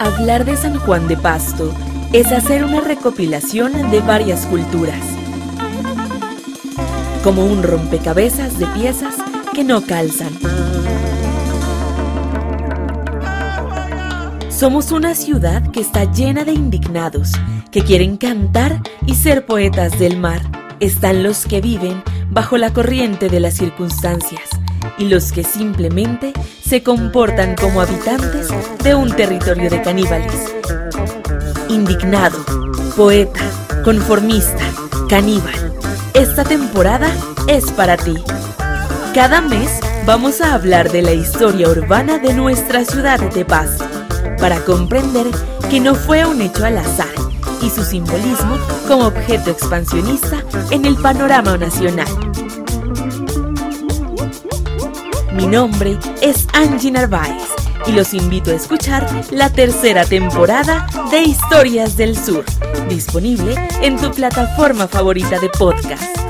Hablar de San Juan de Pasto es hacer una recopilación de varias culturas, como un rompecabezas de piezas que no calzan. Somos una ciudad que está llena de indignados, que quieren cantar y ser poetas del mar. Están los que viven bajo la corriente de las circunstancias y los que simplemente se comportan como habitantes de un territorio de caníbales. Indignado, poeta, conformista, caníbal. Esta temporada es para ti. Cada mes vamos a hablar de la historia urbana de nuestra ciudad de paz, para comprender que no fue un hecho al azar y su simbolismo como objeto expansionista en el panorama nacional. Mi nombre es Angie Narváez y los invito a escuchar la tercera temporada de Historias del Sur, disponible en tu plataforma favorita de podcast.